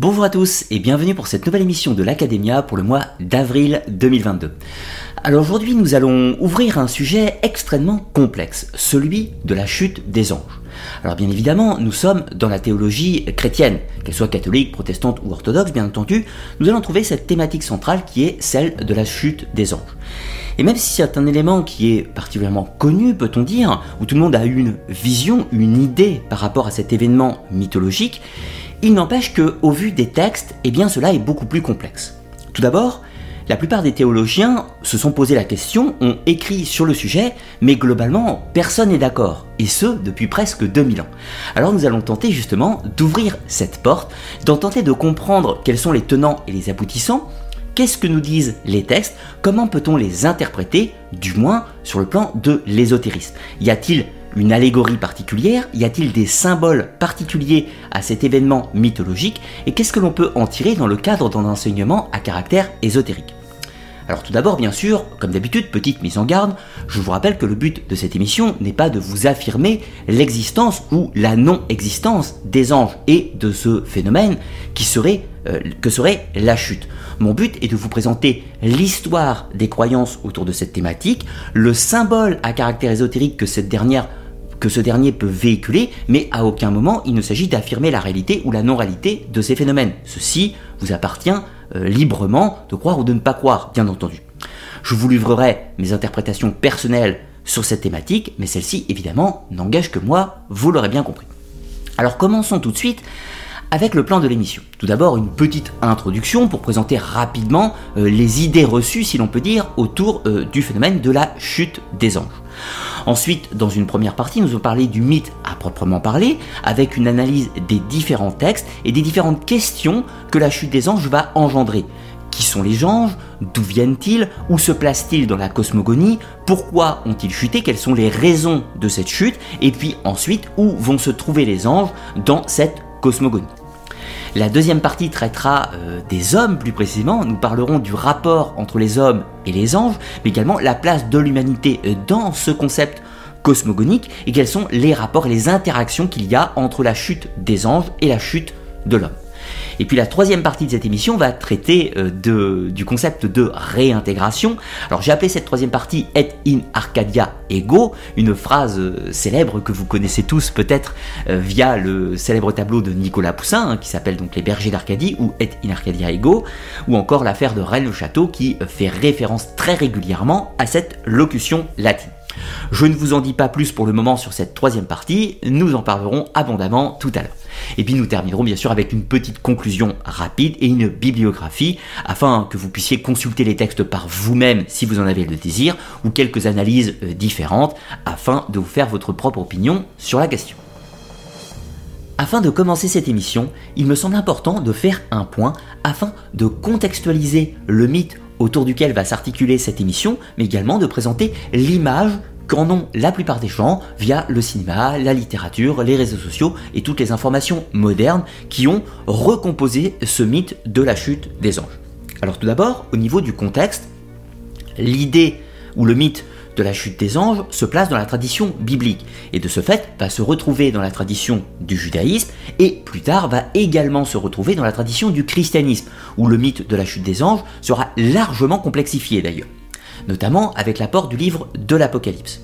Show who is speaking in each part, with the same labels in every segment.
Speaker 1: Bonjour à tous et bienvenue pour cette nouvelle émission de l'Academia pour le mois d'avril 2022. Alors aujourd'hui nous allons ouvrir un sujet extrêmement complexe, celui de la chute des anges. Alors bien évidemment nous sommes dans la théologie chrétienne, qu'elle soit catholique, protestante ou orthodoxe bien entendu, nous allons trouver cette thématique centrale qui est celle de la chute des anges. Et même si c'est un élément qui est particulièrement connu, peut-on dire, où tout le monde a une vision, une idée par rapport à cet événement mythologique, il n'empêche que, au vu des textes, eh bien cela est beaucoup plus complexe. Tout d'abord, la plupart des théologiens se sont posé la question, ont écrit sur le sujet, mais globalement, personne n'est d'accord, et ce, depuis presque 2000 ans. Alors nous allons tenter justement d'ouvrir cette porte, d'en tenter de comprendre quels sont les tenants et les aboutissants, qu'est-ce que nous disent les textes, comment peut-on les interpréter, du moins sur le plan de l'ésotérisme? Y a-t-il une allégorie particulière Y a-t-il des symboles particuliers à cet événement mythologique Et qu'est-ce que l'on peut en tirer dans le cadre d'un enseignement à caractère ésotérique? Alors tout d'abord, bien sûr, comme d'habitude, petite mise en garde, je vous rappelle que le but de cette émission n'est pas de vous affirmer l'existence ou la non-existence des anges et de ce phénomène qui serait, euh, que serait la chute. Mon but est de vous présenter l'histoire des croyances autour de cette thématique, le symbole à caractère ésotérique que cette dernière que ce dernier peut véhiculer, mais à aucun moment il ne s'agit d'affirmer la réalité ou la non-réalité de ces phénomènes. Ceci vous appartient euh, librement de croire ou de ne pas croire, bien entendu. Je vous livrerai mes interprétations personnelles sur cette thématique, mais celle-ci, évidemment, n'engage que moi, vous l'aurez bien compris. Alors commençons tout de suite avec le plan de l'émission. Tout d'abord, une petite introduction pour présenter rapidement euh, les idées reçues, si l'on peut dire, autour euh, du phénomène de la chute des anges. Ensuite, dans une première partie, nous allons parler du mythe à proprement parler, avec une analyse des différents textes et des différentes questions que la chute des anges va engendrer. Qui sont les anges? D'où viennent-ils? Où se placent-ils dans la cosmogonie? Pourquoi ont-ils chuté? Quelles sont les raisons de cette chute? Et puis ensuite, où vont se trouver les anges dans cette cosmogonie? La deuxième partie traitera euh, des hommes plus précisément, nous parlerons du rapport entre les hommes et les anges, mais également la place de l'humanité euh, dans ce concept cosmogonique et quels sont les rapports et les interactions qu'il y a entre la chute des anges et la chute de l'homme. Et puis la troisième partie de cette émission va traiter euh, du concept de réintégration. Alors j'ai appelé cette troisième partie Et in Arcadia ego, une phrase euh, célèbre que vous connaissez tous peut-être euh, via le célèbre tableau de Nicolas Poussin, hein, qui s'appelle donc Les Bergers d'Arcadie ou Et in Arcadia ego, ou encore l'affaire de Rennes-le-Château qui fait référence très régulièrement à cette locution latine. Je ne vous en dis pas plus pour le moment sur cette troisième partie, nous en parlerons abondamment tout à l'heure. Et puis nous terminerons bien sûr avec une petite conclusion rapide et une bibliographie afin que vous puissiez consulter les textes par vous-même si vous en avez le désir ou quelques analyses euh, différentes afin de vous faire votre propre opinion sur la question. Afin de commencer cette émission, il me semble important de faire un point afin de contextualiser le mythe autour duquel va s'articuler cette émission, mais également de présenter l'image qu'en ont la plupart des gens via le cinéma, la littérature, les réseaux sociaux et toutes les informations modernes qui ont recomposé ce mythe de la chute des anges. Alors tout d'abord, au niveau du contexte, l'idée ou le mythe de la chute des anges se place dans la tradition biblique et de ce fait va se retrouver dans la tradition du judaïsme et plus tard va également se retrouver dans la tradition du christianisme où le mythe de la chute des anges sera largement complexifié d'ailleurs, notamment avec l'apport du livre de l'Apocalypse.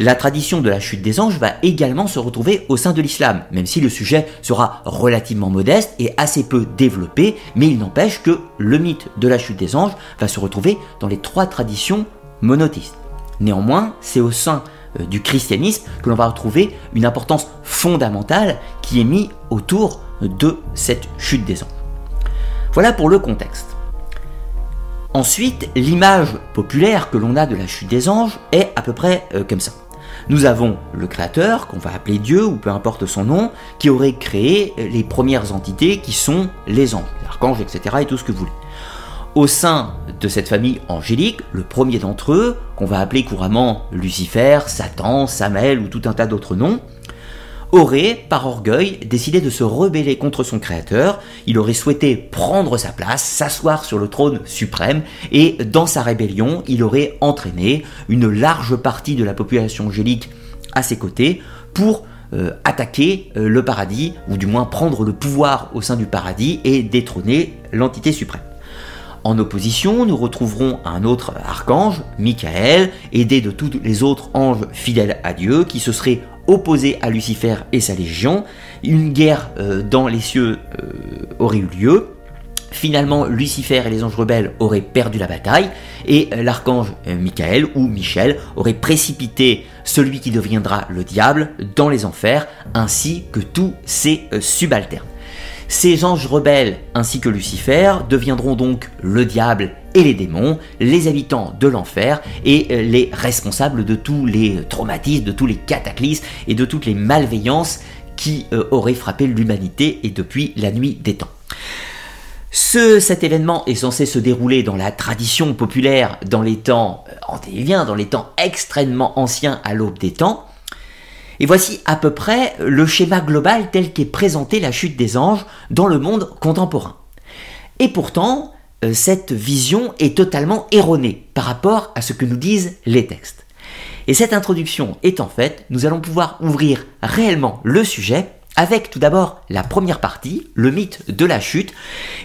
Speaker 1: La tradition de la chute des anges va également se retrouver au sein de l'islam, même si le sujet sera relativement modeste et assez peu développé, mais il n'empêche que le mythe de la chute des anges va se retrouver dans les trois traditions monothéistes. Néanmoins, c'est au sein euh, du christianisme que l'on va retrouver une importance fondamentale qui est mise autour de cette chute des anges. Voilà pour le contexte. Ensuite, l'image populaire que l'on a de la chute des anges est à peu près euh, comme ça. Nous avons le créateur, qu'on va appeler Dieu, ou peu importe son nom, qui aurait créé les premières entités qui sont les anges, l'archange, etc. et tout ce que vous voulez. Au sein de cette famille angélique, le premier d'entre eux, qu'on va appeler couramment Lucifer, Satan, Samael ou tout un tas d'autres noms, aurait, par orgueil, décidé de se rebeller contre son créateur, il aurait souhaité prendre sa place, s'asseoir sur le trône suprême, et dans sa rébellion, il aurait entraîné une large partie de la population angélique à ses côtés pour attaquer le paradis, ou du moins prendre le pouvoir au sein du paradis et détrôner l'entité suprême. En opposition, nous retrouverons un autre archange, Michael, aidé de tous les autres anges fidèles à Dieu, qui se serait opposé à Lucifer et sa légion. Une guerre euh, dans les cieux euh, aurait eu lieu. Finalement, Lucifer et les anges rebelles auraient perdu la bataille, et euh, l'archange Michael ou Michel aurait précipité celui qui deviendra le diable dans les enfers, ainsi que tous ses subalternes. Ces anges rebelles ainsi que Lucifer deviendront donc le diable et les démons, les habitants de l'enfer et euh, les responsables de tous les traumatismes, de tous les cataclysmes et de toutes les malveillances qui euh, auraient frappé l'humanité et depuis la nuit des temps. Ce, cet événement est censé se dérouler dans la tradition populaire dans les temps euh, dans les temps extrêmement anciens à l'aube des temps, et voici à peu près le schéma global tel qu'est présenté la chute des anges dans le monde contemporain. Et pourtant, euh, cette vision est totalement erronée par rapport à ce que nous disent les textes. Et cette introduction étant faite, nous allons pouvoir ouvrir réellement le sujet avec tout d'abord la première partie, le mythe de la chute,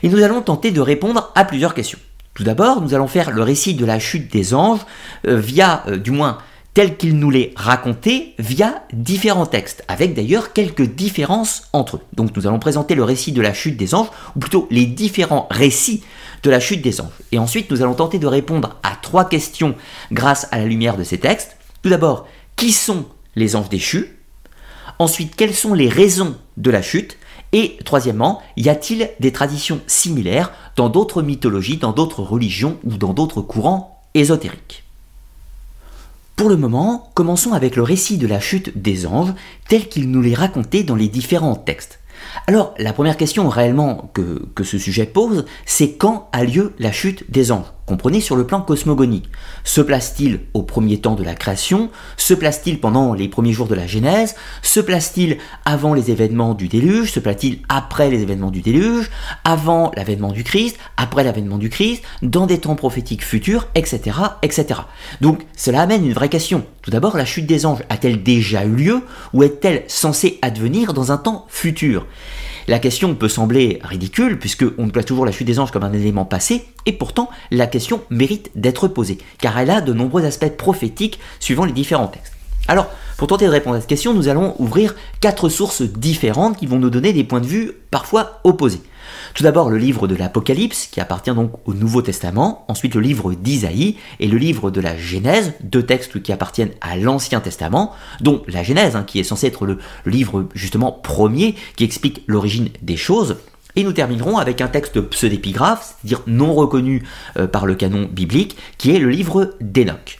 Speaker 1: et nous allons tenter de répondre à plusieurs questions. Tout d'abord, nous allons faire le récit de la chute des anges euh, via, euh, du moins, tel qu'il nous l'est raconté via différents textes, avec d'ailleurs quelques différences entre eux. Donc nous allons présenter le récit de la chute des anges, ou plutôt les différents récits de la chute des anges. Et ensuite nous allons tenter de répondre à trois questions grâce à la lumière de ces textes. Tout d'abord, qui sont les anges déchus? Ensuite, quelles sont les raisons de la chute? Et troisièmement, y a-t-il des traditions similaires dans d'autres mythologies, dans d'autres religions ou dans d'autres courants ésotériques? Pour le moment, commençons avec le récit de la chute des anges tel qu'il nous l'est raconté dans les différents textes. Alors, la première question réellement que, que ce sujet pose, c'est quand a lieu la chute des anges? Comprenez sur le plan cosmogonique. Se place-t-il au premier temps de la création? Se place-t-il pendant les premiers jours de la Genèse? Se place-t-il avant les événements du déluge? Se place-t-il après les événements du déluge? Avant l'avènement du Christ? Après l'avènement du Christ? Dans des temps prophétiques futurs Etc. etc. Donc cela amène une vraie question. Tout d'abord, la chute des anges a-t-elle déjà eu lieu? Ou est-elle censée advenir dans un temps futur? La question peut sembler ridicule, puisque on place toujours la chute des anges comme un élément passé, et pourtant la question mérite d'être posée, car elle a de nombreux aspects prophétiques suivant les différents textes. Alors, pour tenter de répondre à cette question, nous allons ouvrir quatre sources différentes qui vont nous donner des points de vue parfois opposés. Tout d'abord le livre de l'Apocalypse, qui appartient donc au Nouveau Testament, ensuite le livre d'Isaïe et le livre de la Genèse, deux textes qui appartiennent à l'Ancien Testament, dont la Genèse, hein, qui est censé être le livre justement premier qui explique l'origine des choses. Et nous terminerons avec un texte pseudépigraphe, c'est-à-dire non reconnu euh, par le canon biblique, qui est le livre d'Enoch.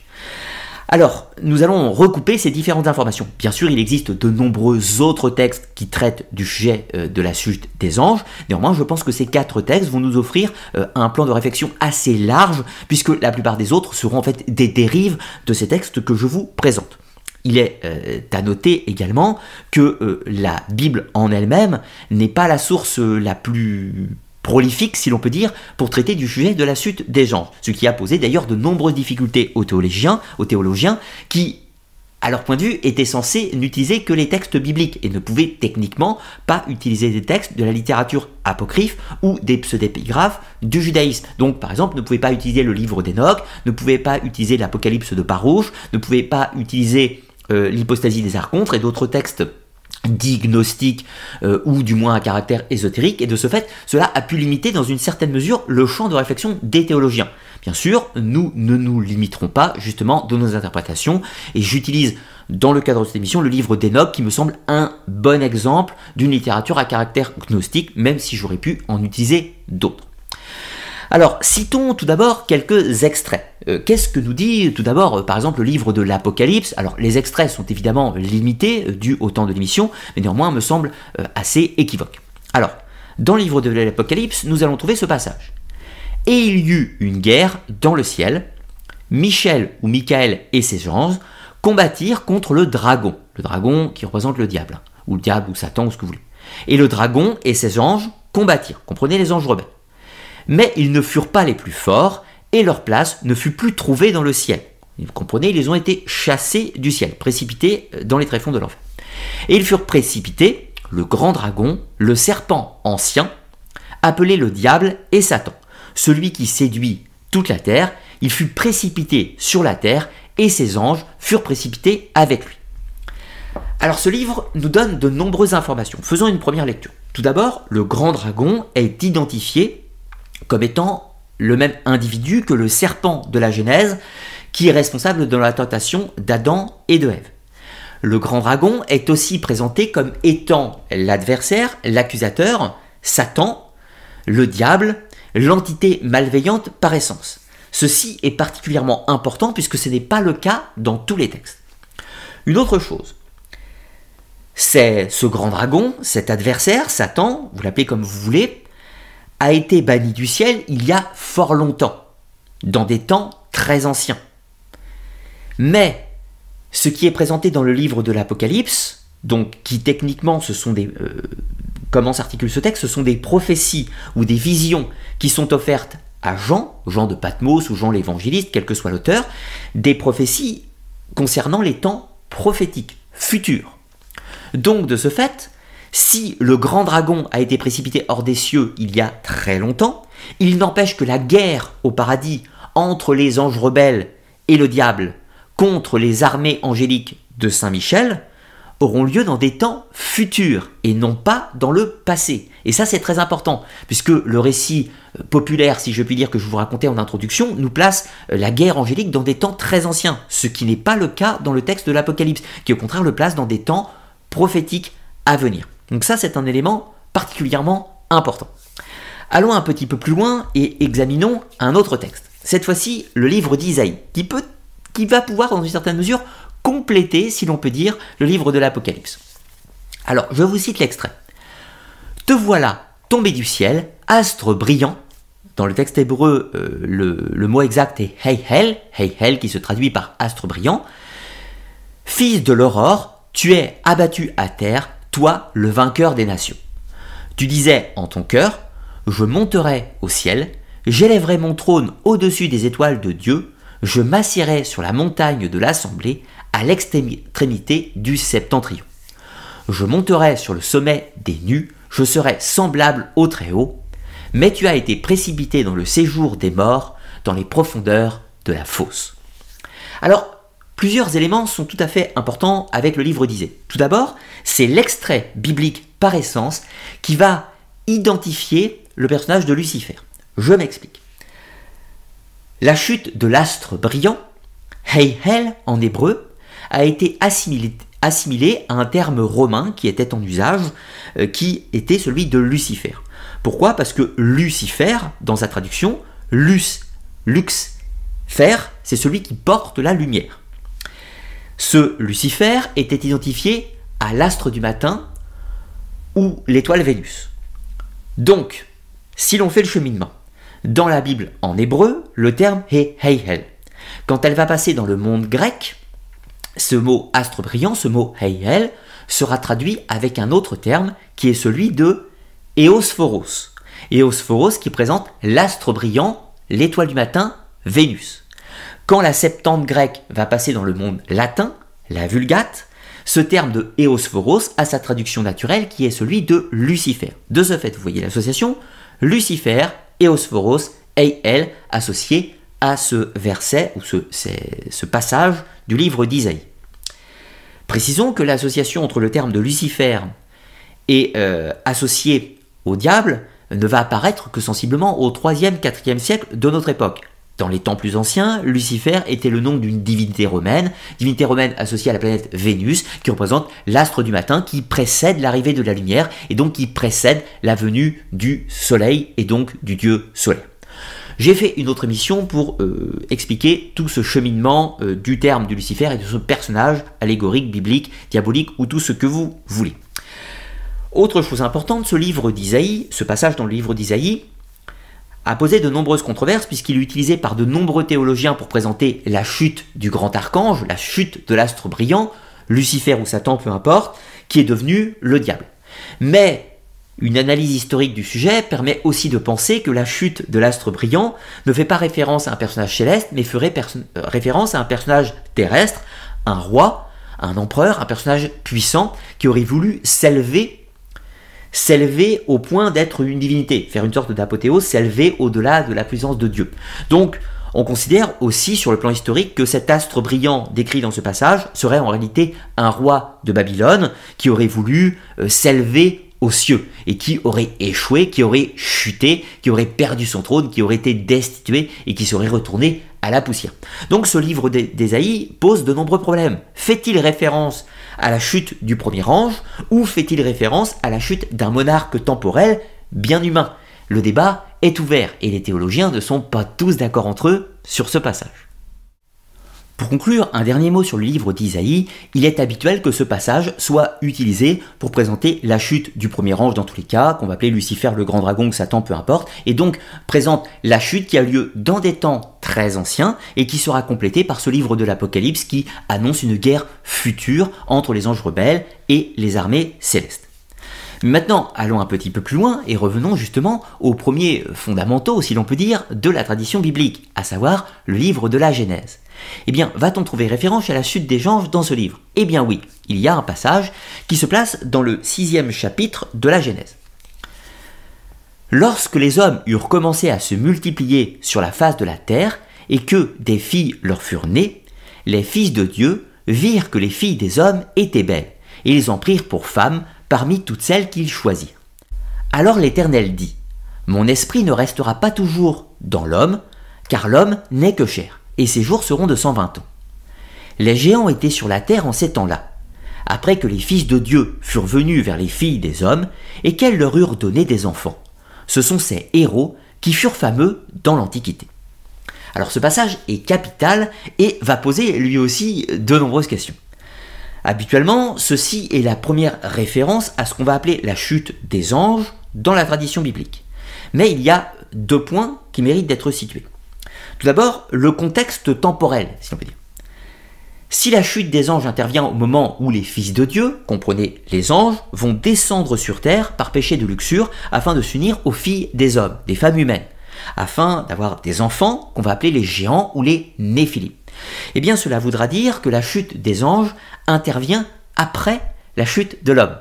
Speaker 1: Alors, nous allons recouper ces différentes informations. Bien sûr, il existe de nombreux autres textes qui traitent du sujet euh, de la chute des anges. Néanmoins, je pense que ces quatre textes vont nous offrir euh, un plan de réflexion assez large, puisque la plupart des autres seront en fait des dérives de ces textes que je vous présente. Il est euh, à noter également que la Bible en elle-même n'est pas la source la plus prolifique, si l'on peut dire, pour traiter du sujet de la chute des gens, ce qui a posé d'ailleurs de nombreuses difficultés aux théologiens, aux théologiens qui, à leur point de vue, étaient censés n'utiliser que les textes bibliques et ne pouvaient techniquement pas utiliser des textes de la littérature apocryphe ou des pseudépigraphes du judaïsme. Donc, par exemple, ne pouvaient pas utiliser le livre d'Enoch, ne pouvaient pas utiliser l'Apocalypse de Parouche, ne pouvaient pas utiliser euh, l'hypostasie des archontres et d'autres textes dit gnostique euh, ou du moins à caractère ésotérique et de ce fait cela a pu limiter dans une certaine mesure le champ de réflexion des théologiens. Bien sûr, nous ne nous limiterons pas justement de nos interprétations et j'utilise dans le cadre de cette émission le livre d'Enoch qui me semble un bon exemple d'une littérature à caractère gnostique même si j'aurais pu en utiliser d'autres. Alors, citons tout d'abord quelques extraits. Euh, qu'est-ce que nous dit tout d'abord, euh, par exemple, le livre de l'Apocalypse? Alors, les extraits sont évidemment limités, euh, dû au temps de l'émission, mais néanmoins me semblent assez équivoques. Alors, dans le livre de l'Apocalypse, nous allons trouver ce passage. Et il y eut une guerre dans le ciel. Michel ou Michael et ses anges combattirent contre le dragon, le dragon qui représente le diable, ou le diable ou Satan ou ce que vous voulez. Et le dragon et ses anges combattirent. Comprenez les anges rebelles mais ils ne furent pas les plus forts, et leur place ne fut plus trouvée dans le ciel. Vous comprenez, ils ont été chassés du ciel, précipités dans les tréfonds de l'enfer. Et ils furent précipités, le grand dragon, le serpent ancien, appelé le diable et Satan, celui qui séduit toute la terre, il fut précipité sur la terre et ses anges furent précipités avec lui. Alors ce livre nous donne de nombreuses informations. Faisons une première lecture. Tout d'abord, le grand dragon est identifié comme étant le même individu que le serpent de la Genèse qui est responsable de la tentation d'Adam et de Ève. Le grand dragon est aussi présenté comme étant l'adversaire, l'accusateur, Satan, le diable, l'entité malveillante par essence. Ceci est particulièrement important puisque ce n'est pas le cas dans tous les textes. Une autre chose, c'est ce grand dragon, cet adversaire, Satan, vous l'appelez comme vous voulez, a été banni du ciel il y a fort longtemps, dans des temps très anciens. Mais ce qui est présenté dans le livre de l'Apocalypse, donc qui techniquement ce sont des euh, comment s'articule ce texte, ce sont des prophéties ou des visions qui sont offertes à Jean, Jean de Patmos ou Jean l'évangéliste, quel que soit l'auteur, des prophéties concernant les temps prophétiques, futurs. Donc de ce fait, si le grand dragon a été précipité hors des cieux il y a très longtemps, il n'empêche que la guerre au paradis entre les anges rebelles et le diable contre les armées angéliques de Saint Michel auront lieu dans des temps futurs et non pas dans le passé. Et ça c'est très important, puisque le récit euh, populaire, si je puis dire, que je vous racontais en introduction, nous place euh, la guerre angélique dans des temps très anciens, ce qui n'est pas le cas dans le texte de l'Apocalypse, qui au contraire le place dans des temps prophétiques à venir. Donc ça c'est un élément particulièrement important. Allons un petit peu plus loin et examinons un autre texte. Cette fois-ci, le livre d'Isaïe, qui va pouvoir, dans une certaine mesure, compléter, si l'on peut dire, le livre de l'Apocalypse. Alors, je vous cite l'extrait. Te voilà tombé du ciel, astre brillant. Dans le texte hébreu, euh, le, mot exact est Heihel, Heihel qui se traduit par astre brillant. Fils de l'aurore, tu es abattu à terre, toi le vainqueur des nations. Tu disais en ton cœur, je monterai au ciel, j'élèverai mon trône au-dessus des étoiles de Dieu, je m'assierai sur la montagne de l'assemblée à l'extrémité du septentrion. Je monterai sur le sommet des nus, je serai semblable au Très-Haut, mais tu as été précipité dans le séjour des morts, dans les profondeurs de la fosse. Alors, plusieurs éléments sont tout à fait importants avec le livre d'Isée. Tout d'abord, c'est l'extrait biblique par essence qui va identifier le personnage de Lucifer. Je m'explique. La chute de l'astre brillant, Heihel en hébreu, a été assimilé, à un terme romain qui était en usage, euh, qui était celui de Lucifer. Pourquoi? Parce que Lucifer, dans sa traduction, lux, lux, fer, c'est celui qui porte la lumière. Ce Lucifer était identifié à l'astre du matin ou l'étoile Vénus. Donc, si l'on fait le cheminement, dans la Bible en hébreu, le terme est Heihel. Quand elle va passer dans le monde grec, ce mot astre brillant, ce mot Heihel, sera traduit avec un autre terme qui est celui de Eosphoros. Eosphoros qui présente l'astre brillant, l'étoile du matin, Vénus. Quand la Septante grecque va passer dans le monde latin, la Vulgate, ce terme de Eosphoros a sa traduction naturelle qui est celui de Lucifer. De ce fait, vous voyez l'association, Lucifer Eosphoros, elle, associé à ce verset ou ce, passage du livre d'Isaïe. Précisons que l'association entre le terme de Lucifer et euh, associé au diable ne va apparaître que sensiblement au 3e, 4e siècle de notre époque. Dans les temps plus anciens, Lucifer était le nom d'une divinité romaine, divinité romaine associée à la planète Vénus, qui représente l'astre du matin qui précède l'arrivée de la lumière et donc qui précède la venue du soleil et donc du dieu soleil. J'ai fait une autre émission pour euh, expliquer tout ce cheminement euh, du terme de Lucifer et de ce personnage allégorique, biblique, diabolique ou tout ce que vous voulez. Autre chose importante, ce livre d'Isaïe, ce passage dans le livre d'Isaïe, a posé de nombreuses controverses puisqu'il est utilisé par de nombreux théologiens pour présenter la chute du grand archange, la chute de l'astre brillant, Lucifer ou Satan, peu importe, qui est devenu le diable. Mais une analyse historique du sujet permet aussi de penser que la chute de l'astre brillant ne fait pas référence à un personnage céleste, mais ferait euh, référence à un personnage terrestre, un roi, un empereur, un personnage puissant qui aurait voulu s'élever s'élever au point d'être une divinité, faire une sorte d'apothéose, s'élever au-delà de la puissance de Dieu. Donc, on considère aussi sur le plan historique que cet astre brillant décrit dans ce passage serait en réalité un roi de Babylone qui aurait voulu euh, s'élever aux cieux et qui aurait échoué, qui aurait chuté, qui aurait perdu son trône, qui aurait été destitué et qui serait retourné à la poussière. Donc ce livre d'Ésaïe pose de nombreux problèmes. Fait-il référence à la chute du premier ange ou fait-il référence à la chute d'un monarque temporel bien humain? Le débat est ouvert et les théologiens ne sont pas tous d'accord entre eux sur ce passage. Pour conclure, un dernier mot sur le livre d'Isaïe, il est habituel que ce passage soit utilisé pour présenter la chute du premier ange dans tous les cas, qu'on va appeler Lucifer le grand dragon, Satan, peu importe, et donc présente la chute qui a lieu dans des temps très anciens et qui sera complétée par ce livre de l'Apocalypse qui annonce une guerre future entre les anges rebelles et les armées célestes. Maintenant, allons un petit peu plus loin et revenons justement aux premiers fondamentaux, si l'on peut dire, de la tradition biblique, à savoir le livre de la Genèse. Eh bien, va-t-on trouver référence à la chute des anges dans ce livre? Eh bien oui, il y a un passage qui se place dans le sixième chapitre de la Genèse. Lorsque les hommes eurent commencé à se multiplier sur la face de la terre, et que des filles leur furent nées, les fils de Dieu virent que les filles des hommes étaient belles, et ils en prirent pour femmes parmi toutes celles qu'ils choisirent. Alors l'Éternel dit, Mon esprit ne restera pas toujours dans l'homme, car l'homme n'est que chair et ses jours seront de 120 ans. Les géants étaient sur la terre en ces temps-là, après que les fils de Dieu furent venus vers les filles des hommes, et qu'elles leur eurent donné des enfants. Ce sont ces héros qui furent fameux dans l'Antiquité. Alors ce passage est capital et va poser lui aussi de nombreuses questions. Habituellement, ceci est la première référence à ce qu'on va appeler la chute des anges dans la tradition biblique. Mais il y a deux points qui méritent d'être situés. Tout d'abord, le contexte temporel, si on peut dire. Si la chute des anges intervient au moment où les fils de Dieu, comprenez les anges, vont descendre sur terre par péché de luxure afin de s'unir aux filles des hommes, des femmes humaines, afin d'avoir des enfants qu'on va appeler les géants ou les néphilim. Eh bien cela voudra dire que la chute des anges intervient après la chute de l'homme.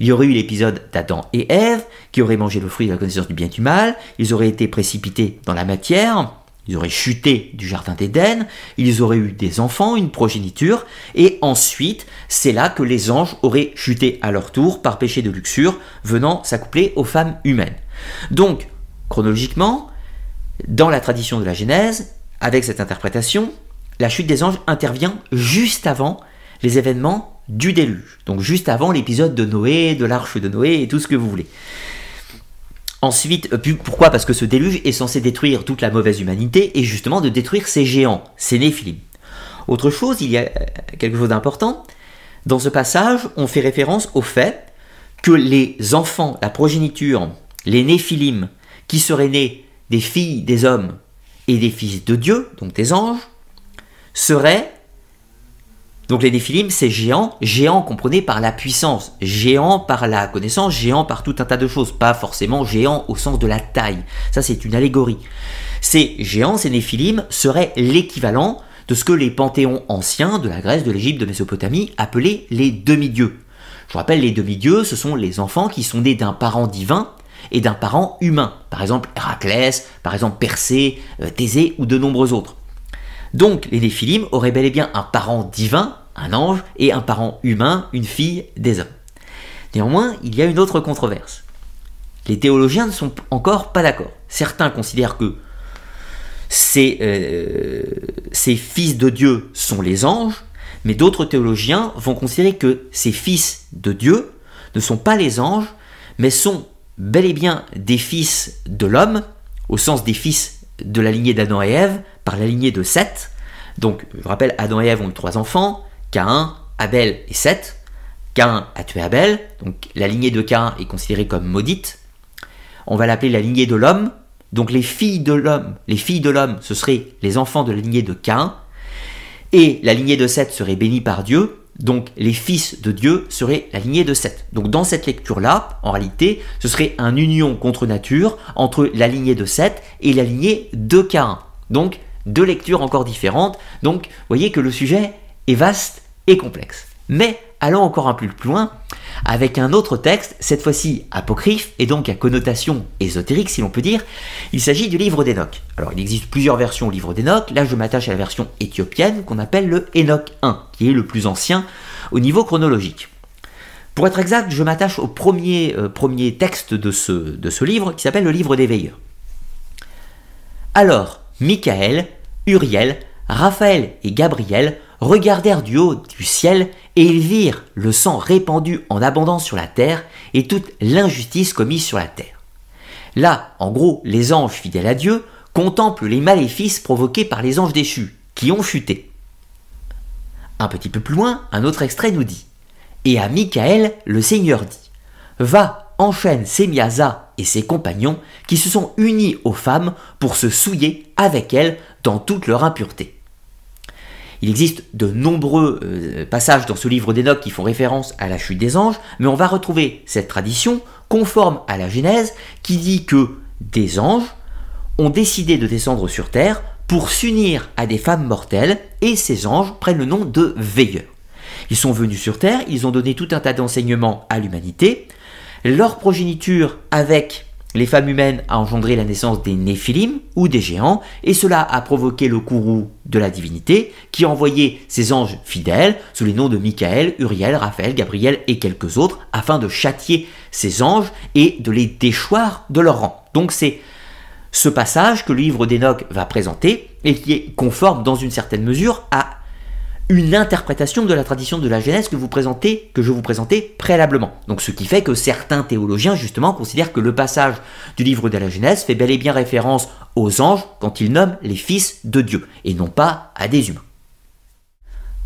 Speaker 1: Il y aurait eu l'épisode d'Adam et Ève qui auraient mangé le fruit de la connaissance du bien et du mal, ils auraient été précipités dans la matière, ils auraient chuté du jardin d'Éden, ils auraient eu des enfants, une progéniture, et ensuite, c'est là que les anges auraient chuté à leur tour par péché de luxure, venant s'accoupler aux femmes humaines. Donc, chronologiquement, dans la tradition de la Genèse, avec cette interprétation, la chute des anges intervient juste avant les événements du déluge, donc juste avant l'épisode de Noé, de l'arche de Noé et tout ce que vous voulez. Ensuite, euh, pourquoi? Parce que ce déluge est censé détruire toute la mauvaise humanité et justement de détruire ces géants, ces néphilim. Autre chose, il y a euh, quelque chose d'important. Dans ce passage, on fait référence au fait que les enfants, la progéniture, les néphilim, qui seraient nés des filles des hommes et des fils de Dieu, donc des anges, seraient donc les Néphilim, c'est géant, géant comprenez par la puissance, géant par la connaissance, géant par tout un tas de choses, pas forcément géant au sens de la taille. Ça c'est une allégorie. Ces géants, ces Néphilim, seraient l'équivalent de ce que les panthéons anciens de la Grèce, de l'Égypte, de Mésopotamie appelaient les demi-dieux. Je vous rappelle, les demi-dieux, ce sont les enfants qui sont nés d'un parent divin et d'un parent humain. Par exemple, Héraclès, par exemple Persée, euh, Thésée ou de nombreux autres. Donc les Néphilim auraient bel et bien un parent divin, un ange, et un parent humain, une fille des hommes. Néanmoins, il y a une autre controverse. Les théologiens ne sont encore pas d'accord. Certains considèrent que ces, euh, ces fils de Dieu sont les anges, mais d'autres théologiens vont considérer que ces fils de Dieu ne sont pas les anges, mais sont bel et bien des fils de l'homme, au sens des fils de la lignée d'Adam et Ève, par la lignée de Seth. Donc, je rappelle, Adam et Ève ont eu trois enfants, Caïn, Abel et Seth. Caïn a tué Abel, donc la lignée de Caïn est considérée comme maudite. On va l'appeler la lignée de l'homme. Donc les filles de l'homme, les filles de l'homme, ce seraient les enfants de la lignée de Caïn. Et la lignée de Seth serait bénie par Dieu. Donc les fils de Dieu seraient la lignée de Seth. Donc dans cette lecture-là, en réalité, ce serait un union contre nature entre la lignée de Seth et la lignée de Caïn. Donc deux lectures encore différentes. Donc, vous voyez que le sujet est vaste et complexe. Mais allons encore un peu plus loin avec un autre texte, cette fois-ci apocryphe et donc à connotation ésotérique si l'on peut dire. Il s'agit du livre d'Enoch. Alors il existe plusieurs versions au livre d'Enoch, là je m'attache à la version éthiopienne qu'on appelle le Enoch 1, qui est le plus ancien au niveau chronologique. Pour être exact, je m'attache au premier, euh, premier texte de ce, de ce livre qui s'appelle le livre des veilleurs. Alors, Michael, Uriel, Raphaël et Gabriel regardèrent du haut du ciel et ils virent le sang répandu en abondance sur la terre et toute l'injustice commise sur la terre. Là, en gros, les anges fidèles à Dieu contemplent les maléfices provoqués par les anges déchus, qui ont chuté. Un petit peu plus loin, un autre extrait nous dit Et à Michael, le Seigneur dit Va, enchaîne Sémiasa et ses compagnons qui se sont unis aux femmes pour se souiller avec elles dans toute leur impureté. Il existe de nombreux euh, passages dans ce livre d'Enoch qui font référence à la chute des anges, mais on va retrouver cette tradition conforme à la Genèse qui dit que des anges ont décidé de descendre sur terre pour s'unir à des femmes mortelles et ces anges prennent le nom de veilleurs. Ils sont venus sur terre, ils ont donné tout un tas d'enseignements à l'humanité. Leur progéniture avec les femmes humaines a engendré la naissance des Néphilim ou des géants, et cela a provoqué le courroux de la divinité, qui a envoyé ses anges fidèles, sous les noms de Michael, Uriel, Raphaël, Gabriel et quelques autres, afin de châtier ces anges et de les déchoir de leur rang. Donc c'est ce passage que le livre d'Enoch va présenter, et qui est conforme dans une certaine mesure à une interprétation de la tradition de la Genèse que vous présentez, que je vous présentais préalablement. Donc ce qui fait que certains théologiens justement considèrent que le passage du livre de la Genèse fait bel et bien référence aux anges quand ils nomment les fils de Dieu et non pas à des humains.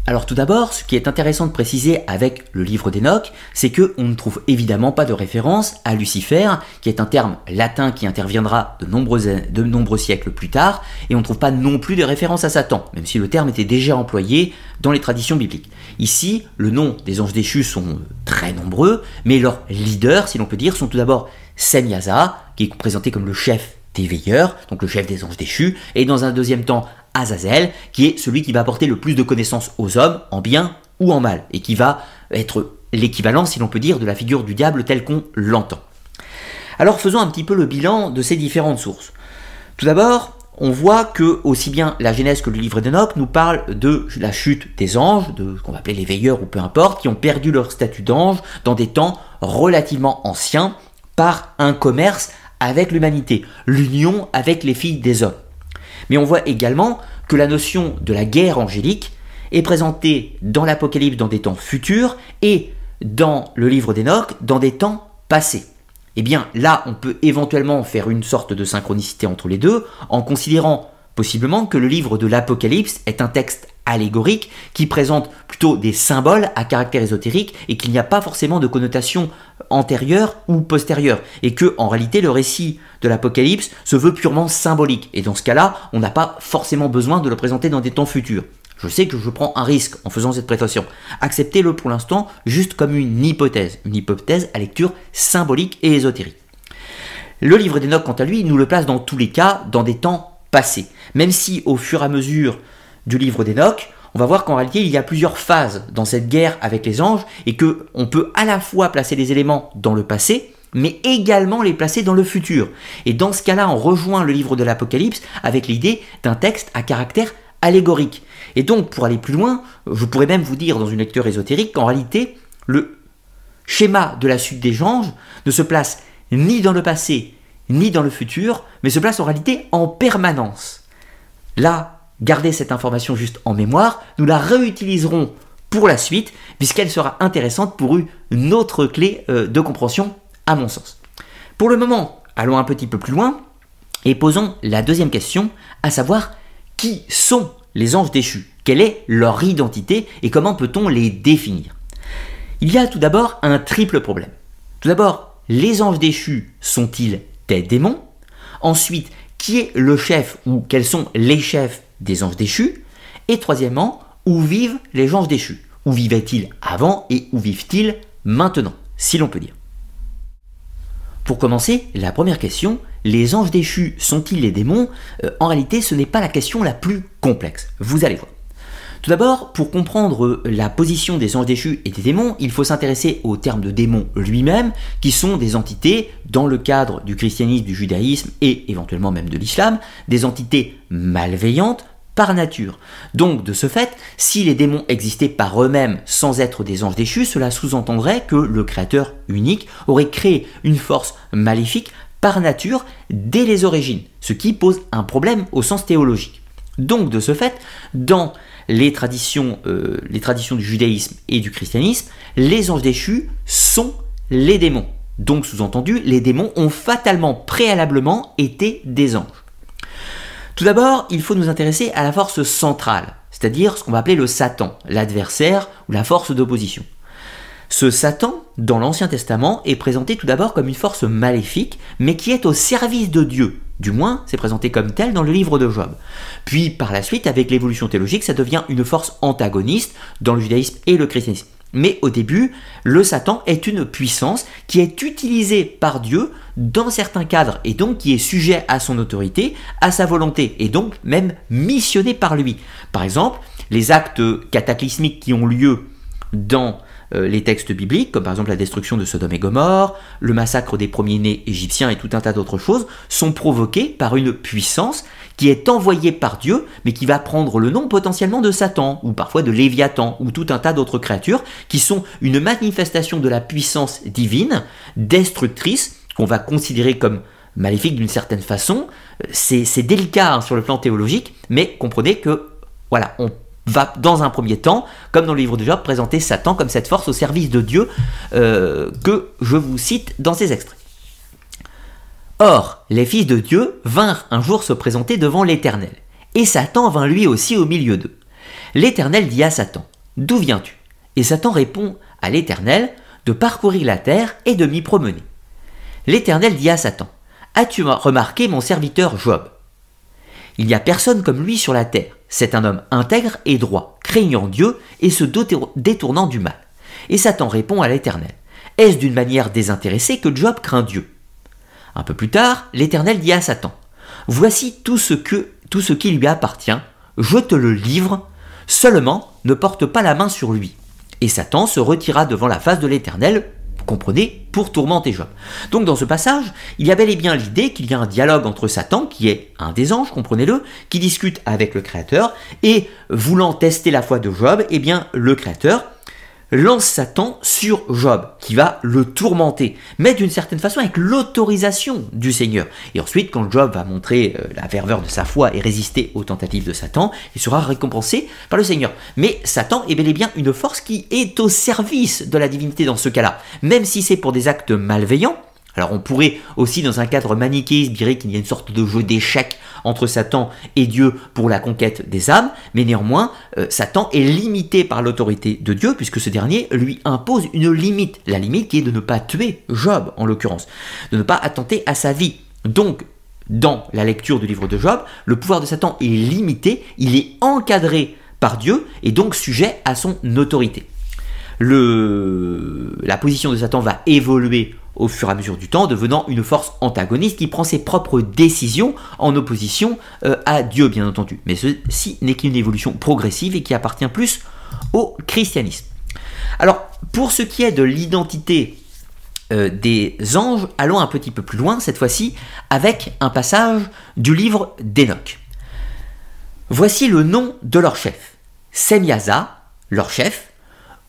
Speaker 1: Alors tout d'abord, ce qui est intéressant de préciser avec le livre d'Enoch, c'est que on ne trouve évidemment pas de référence à Lucifer, qui est un terme latin qui interviendra de nombreux, siècles plus tard, et on ne trouve pas non plus de référence à Satan, même si le terme était déjà employé dans les traditions bibliques. Ici, le nom des anges déchus sont très nombreux, mais leurs leaders, si l'on peut dire, sont tout d'abord Semyaza, qui est présenté comme le chef des veilleurs, donc le chef des anges déchus, et dans un deuxième temps Qui est celui qui va apporter le plus de connaissances aux hommes, en bien ou en mal, et qui va être l'équivalent, si l'on peut dire, de la figure du diable telle qu'on l'entend. Alors faisons un petit peu le bilan de ces différentes sources. Tout d'abord, on voit que aussi bien la Genèse que le livre d'Enoch nous parlent de la chute des anges, de ce qu'on va appeler les veilleurs ou peu importe, qui ont perdu leur statut d'ange dans des temps relativement anciens par un commerce avec l'humanité, l'union avec les filles des hommes. Mais on voit également que la notion de la guerre angélique est présentée dans l'Apocalypse dans des temps futurs et dans le livre d'Enoch dans des temps passés. Eh bien là, on peut éventuellement faire une sorte de synchronicité entre les deux en considérant possiblement que le livre de l'Apocalypse est un texte allégorique qui présente plutôt des symboles à caractère ésotérique et qu'il n'y a pas forcément de connotation antérieure ou postérieure et que en réalité le récit de l'Apocalypse se veut purement symbolique et dans ce cas-là on n'a pas forcément besoin de le présenter dans des temps futurs. Je sais que je prends un risque en faisant cette prétention. Acceptez-le pour l'instant juste comme une hypothèse, une hypothèse à lecture symbolique et ésotérique. Le livre d'Enoch, quant à lui, nous le place dans tous les cas dans des temps passés. Même si au fur et à mesure du livre d'Enoch, on va voir qu'en réalité il y a plusieurs phases dans cette guerre avec les anges et que on peut à la fois placer des éléments dans le passé mais également les placer dans le futur. Et dans ce cas-là, on rejoint le livre de l'Apocalypse avec l'idée d'un texte à caractère allégorique. Et donc, pour aller plus loin, je pourrais même vous dire dans une lecture ésotérique qu'en réalité, le schéma de la suite des anges ne se place ni dans le passé, ni dans le futur, mais se place en réalité en permanence. Là, Gardez cette information juste en mémoire, nous la réutiliserons pour la suite, puisqu'elle sera intéressante pour une autre clé euh, de compréhension, à mon sens. Pour le moment, allons un petit peu plus loin et posons la deuxième question, à savoir qui sont les anges déchus? Quelle est leur identité et comment peut-on les définir? Il y a tout d'abord un triple problème. Tout d'abord, les anges déchus sont-ils des démons? Ensuite, qui est le chef ou quels sont les chefs des anges déchus Et troisièmement, où vivent les anges déchus? Où vivaient-ils avant et où vivent-ils maintenant, si l'on peut dire Pour commencer, la première question, les anges déchus sont-ils les démons? Euh, En réalité, ce n'est pas la question la plus complexe. Vous allez voir. Tout d'abord, pour comprendre la position des anges déchus et des démons, il faut s'intéresser au terme de démon lui-même, qui sont des entités, dans le cadre du christianisme, du judaïsme et éventuellement même de l'islam, des entités malveillantes nature. Donc, de ce fait, si les démons existaient par eux-mêmes sans être des anges déchus, cela sous-entendrait que le Créateur unique aurait créé une force maléfique par nature dès les origines, ce qui pose un problème au sens théologique. Donc, de ce fait, dans les traditions, euh, les traditions du judaïsme et du christianisme, les anges déchus sont les démons. Donc, sous-entendu, les démons ont fatalement, préalablement été des anges. Tout d'abord, il faut nous intéresser à la force centrale, c'est-à-dire ce qu'on va appeler le Satan, l'adversaire ou la force d'opposition. Ce Satan, dans l'Ancien Testament, est présenté tout d'abord comme une force maléfique, mais qui est au service de Dieu. Du moins, c'est présenté comme tel dans le livre de Job. Puis, par la suite, avec l'évolution théologique, ça devient une force antagoniste dans le judaïsme et le christianisme. Mais au début, le Satan est une puissance qui est utilisée par Dieu dans certains cadres et donc qui est sujet à son autorité, à sa volonté et donc même missionné par lui. Par exemple, les actes cataclysmiques qui ont lieu dans les textes bibliques, comme par exemple la destruction de Sodome et Gomorre, le massacre des premiers-nés égyptiens et tout un tas d'autres choses, sont provoqués par une puissance qui est envoyée par Dieu, mais qui va prendre le nom potentiellement de Satan, ou parfois de Léviathan, ou tout un tas d'autres créatures, qui sont une manifestation de la puissance divine, destructrice, qu'on va considérer comme maléfique d'une certaine façon. C'est délicat hein, sur le plan théologique, mais comprenez que, voilà, on va dans un premier temps, comme dans le livre de Job, présenter Satan comme cette force au service de Dieu euh, que je vous cite dans ces extraits. Or, les fils de Dieu vinrent un jour se présenter devant l'Éternel, et Satan vint lui aussi au milieu d'eux. L'Éternel dit à Satan, D'où viens-tu? Et Satan répond à l'Éternel, de parcourir la terre et de m'y promener. L'Éternel dit à Satan, As-tu remarqué mon serviteur Job? Il n'y a personne comme lui sur la terre c'est un homme intègre et droit, craignant Dieu et se détournant du mal. Et Satan répond à l'Éternel. Est-ce d'une manière désintéressée que Job craint Dieu? Un peu plus tard, l'Éternel dit à Satan. Voici tout ce, que, tout ce qui lui appartient, je te le livre, seulement ne porte pas la main sur lui. Et Satan se retira devant la face de l'Éternel comprenez, pour tourmenter Job. Donc dans ce passage, il y a bel et bien l'idée qu'il y a un dialogue entre Satan, qui est un des anges, comprenez-le, qui discute avec le Créateur, et voulant tester la foi de Job, eh bien le Créateur lance Satan sur Job, qui va le tourmenter, mais d'une certaine façon avec l'autorisation du Seigneur. Et ensuite, quand Job va montrer euh, la ferveur de sa foi et résister aux tentatives de Satan, il sera récompensé par le Seigneur. Mais Satan est bel et bien une force qui est au service de la divinité dans ce cas-là, même si c'est pour des actes malveillants, alors on pourrait aussi dans un cadre manichéiste dire qu'il y a une sorte de jeu d'échecs entre Satan et Dieu pour la conquête des âmes, mais néanmoins euh, Satan est limité par l'autorité de Dieu puisque ce dernier lui impose une limite, la limite qui est de ne pas tuer Job en l'occurrence, de ne pas attenter à sa vie. Donc dans la lecture du livre de Job, le pouvoir de Satan est limité, il est encadré par Dieu et donc sujet à son autorité. La position de Satan va évoluer au fur et à mesure du temps, devenant une force antagoniste qui prend ses propres décisions en opposition euh, à Dieu, bien entendu. Mais ceci n'est qu'une évolution progressive et qui appartient plus au christianisme. Alors, pour ce qui est de l'identité euh, des anges, allons un petit peu plus loin, cette fois-ci, avec un passage du livre d'Enoch. Voici le nom de leur chef. Semiaza, leur chef,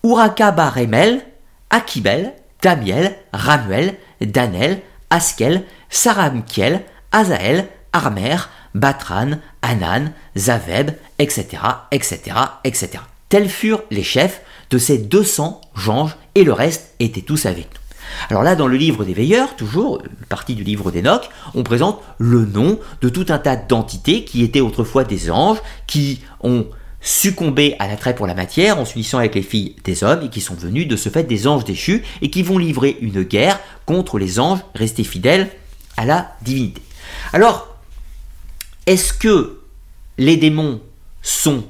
Speaker 1: Uraka Baremel, Akibel, Damiel, Ramuel, Danel, Askel, Saramkiel, Azael, Armer, Batran, Anan, Zaveb, etc., etc., etc. Tels furent les chefs de ces 200 anges et le reste étaient tous avec nous. Alors là, dans le livre des veilleurs, toujours, partie du livre d'Enoch, on présente le nom de tout un tas d'entités qui étaient autrefois des anges, qui ont succomber à l'attrait pour la matière en s'unissant avec les filles des hommes et qui sont venus de ce fait des anges déchus et qui vont livrer une guerre contre les anges restés fidèles à la divinité. Alors, est-ce que les démons sont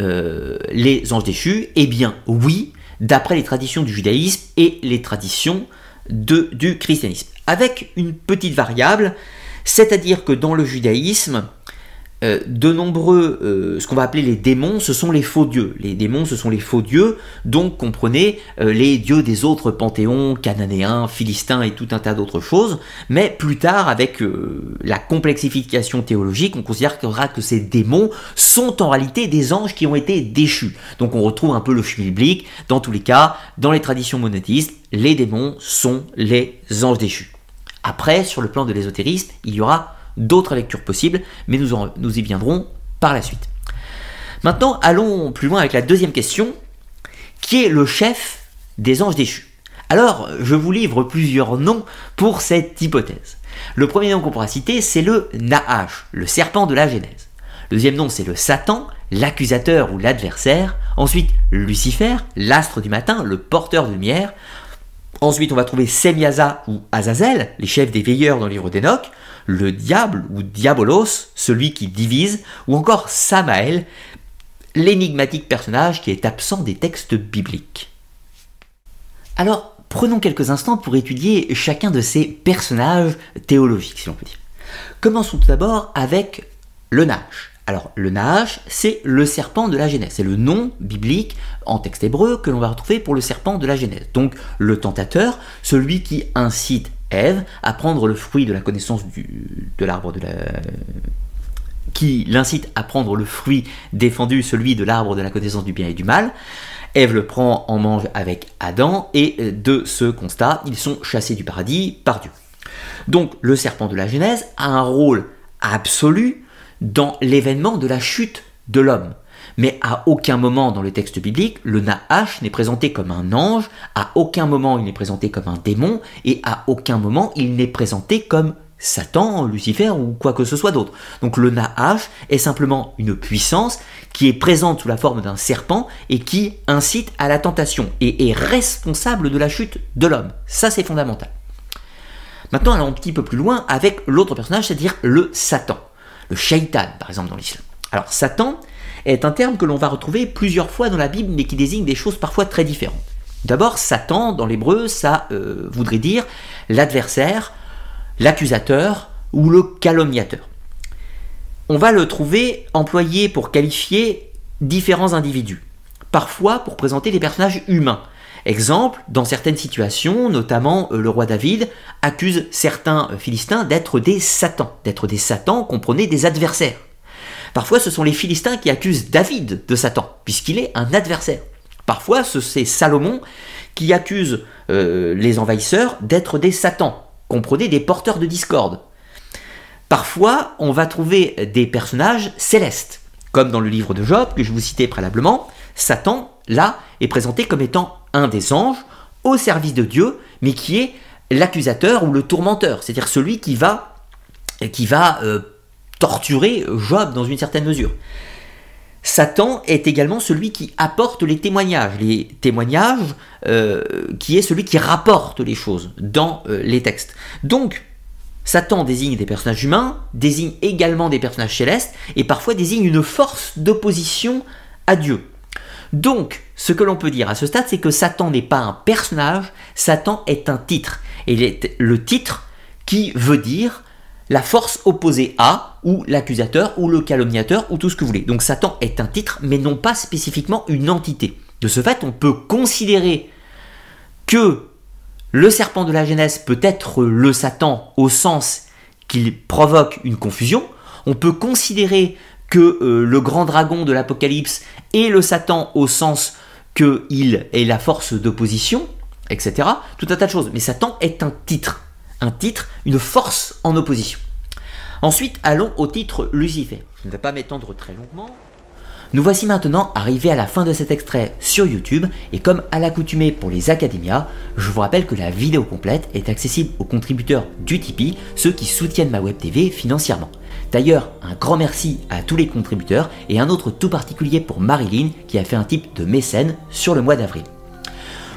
Speaker 1: euh, les anges déchus? Eh bien oui, d'après les traditions du judaïsme et les traditions du christianisme. Avec une petite variable, c'est-à-dire que dans le judaïsme, euh, de nombreux, euh, ce qu'on va appeler les démons, ce sont les faux dieux. Les démons, ce sont les faux dieux, donc comprenez euh, les dieux des autres panthéons, cananéens, philistins et tout un tas d'autres choses. Mais plus tard, avec la complexification théologique, on considérera que ces démons sont en réalité des anges qui ont été déchus. Donc on retrouve un peu le biblique. Dans tous les cas, dans les traditions monothéistes, les démons sont les anges déchus. Après, sur le plan de l'ésotérisme, il y aura d'autres lectures possibles, mais nous, y viendrons par la suite. Maintenant, allons plus loin avec la deuxième question, qui est le chef des anges déchus. Alors, je vous livre plusieurs noms pour cette hypothèse. Le premier nom qu'on pourra citer, c'est le Nahash, le serpent de la Genèse. Le deuxième nom, c'est le Satan, l'accusateur ou l'adversaire. Ensuite, Lucifer, l'astre du matin, le porteur de lumière. Ensuite, on va trouver Semiaza ou Azazel, les chefs des veilleurs dans le livre d'Enoch le diable ou diabolos, celui qui divise, ou encore Samaël, l'énigmatique personnage qui est absent des textes bibliques. Alors, prenons quelques instants pour étudier chacun de ces personnages théologiques, si l'on peut dire. Commençons tout d'abord avec le Nash. Alors, le Nash, c'est le serpent de la Genèse. C'est le nom biblique en texte hébreu que l'on va retrouver pour le serpent de la Genèse. Donc, le tentateur, celui qui incite Ève à prendre le fruit de la connaissance de l'arbre de la qui l'incite à prendre le fruit défendu, celui de l'arbre de la connaissance du bien et du mal. Ève le prend en mange avec Adam, et de ce constat, ils sont chassés du paradis par Dieu. Donc le serpent de la Genèse a un rôle absolu dans l'événement de la chute de l'homme. Mais à aucun moment dans le texte biblique, le Nahash n'est présenté comme un ange, à aucun moment il n'est présenté comme un démon, et à aucun moment il n'est présenté comme Satan, Lucifer ou quoi que ce soit d'autre. Donc le Nahash est simplement une puissance qui est présente sous la forme d'un serpent et qui incite à la tentation et est responsable de la chute de l'homme. Ça c'est fondamental. Maintenant allons un petit peu plus loin avec l'autre personnage, c'est-à-dire le Satan, le Shaitan par exemple dans l'islam. Alors Satan, est un terme que l'on va retrouver plusieurs fois dans la Bible, mais qui désigne des choses parfois très différentes. D'abord, Satan, dans l'hébreu, ça euh, voudrait dire l'adversaire, l'accusateur ou le calomniateur. On va le trouver employé pour qualifier différents individus, parfois pour présenter des personnages humains. Exemple, dans certaines situations, notamment euh, le roi David accuse certains euh, Philistins d'être des satans, d'être des satans, comprenez, des adversaires. Parfois, ce sont les Philistins qui accusent David de Satan, puisqu'il est un adversaire. Parfois, c'est Salomon qui accuse euh, les envahisseurs d'être des satans, comprenez des porteurs de discorde. Parfois, on va trouver des personnages célestes, comme dans le livre de Job, que je vous citais préalablement. Satan, là, est présenté comme étant un des anges au service de Dieu, mais qui est l'accusateur ou le tourmenteur, c'est-à-dire celui qui va, euh, torturer Job dans une certaine mesure. Satan est également celui qui apporte les témoignages, les témoignages euh, qui est celui qui rapporte les choses dans euh, les textes. Donc, Satan désigne des personnages humains, désigne également des personnages célestes, et parfois désigne une force d'opposition à Dieu. Donc, ce que l'on peut dire à ce stade, c'est que Satan n'est pas un personnage, Satan est un titre. Et il est le titre qui veut dire la force opposée à, ou l'accusateur, ou le calomniateur, ou tout ce que vous voulez. Donc Satan est un titre, mais non pas spécifiquement une entité. De ce fait, on peut considérer que le serpent de la Genèse peut être le Satan au sens qu'il provoque une confusion. On peut considérer que euh, le grand dragon de l'Apocalypse est le Satan au sens qu'il est la force d'opposition, etc. Tout un tas de choses. Mais Satan est un titre un titre, une force en opposition. Ensuite, allons au titre Lucifer. Je ne vais pas m'étendre très longuement. Nous voici maintenant arrivés à la fin de cet extrait sur YouTube et comme à l'accoutumée pour les académias, je vous rappelle que la vidéo complète est accessible aux contributeurs du Tipeee, ceux qui soutiennent ma web TV financièrement. D'ailleurs, un grand merci à tous les contributeurs et un autre tout particulier pour Marilyn qui a fait un type de mécène sur le mois d'avril.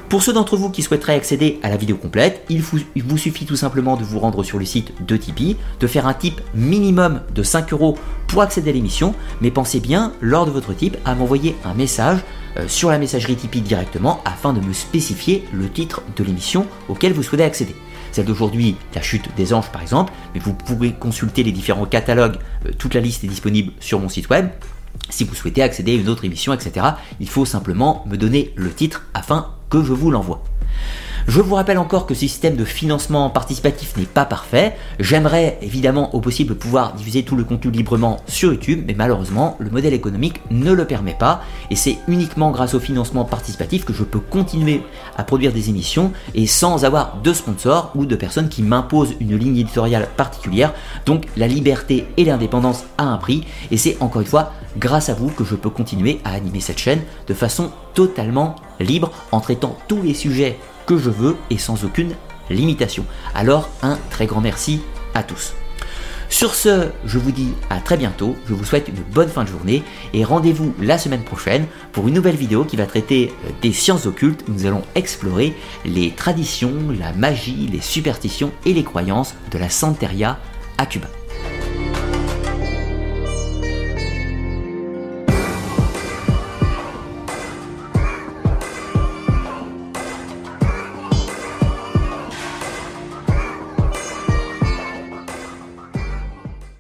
Speaker 1: Pour ceux d'entre vous qui souhaiteraient accéder à la vidéo complète, il vous, suffit tout simplement de vous rendre sur le site de Tipeee, de faire un tip minimum de 5 euros pour accéder à l'émission, mais pensez bien, lors de votre tip, à m'envoyer un message euh, sur la messagerie Tipeee directement afin de me spécifier le titre de l'émission auquel vous souhaitez accéder. Celle d'aujourd'hui, la chute des anges par exemple, mais vous pouvez consulter les différents catalogues, euh, toute la liste est disponible sur mon site web. Si vous souhaitez accéder à une autre émission, etc., il faut simplement me donner le titre afin que je vous l'envoie. Je vous rappelle encore que ce système de financement participatif n'est pas parfait. J'aimerais évidemment au possible pouvoir diffuser tout le contenu librement sur YouTube, mais malheureusement le modèle économique ne le permet pas. Et c'est uniquement grâce au financement participatif que je peux continuer à produire des émissions et sans avoir de sponsors ou de personnes qui m'imposent une ligne éditoriale particulière. Donc la liberté et l'indépendance a un prix et c'est encore une fois grâce à vous que je peux continuer à animer cette chaîne de façon totalement libre en traitant tous les sujets que je veux et sans aucune limitation. Alors un très grand merci à tous. Sur ce, je vous dis à très bientôt, je vous souhaite une bonne fin de journée et rendez-vous la semaine prochaine pour une nouvelle vidéo qui va traiter euh, des sciences occultes. Nous allons explorer les traditions, la magie, les superstitions et les croyances de la Santeria à Cuba.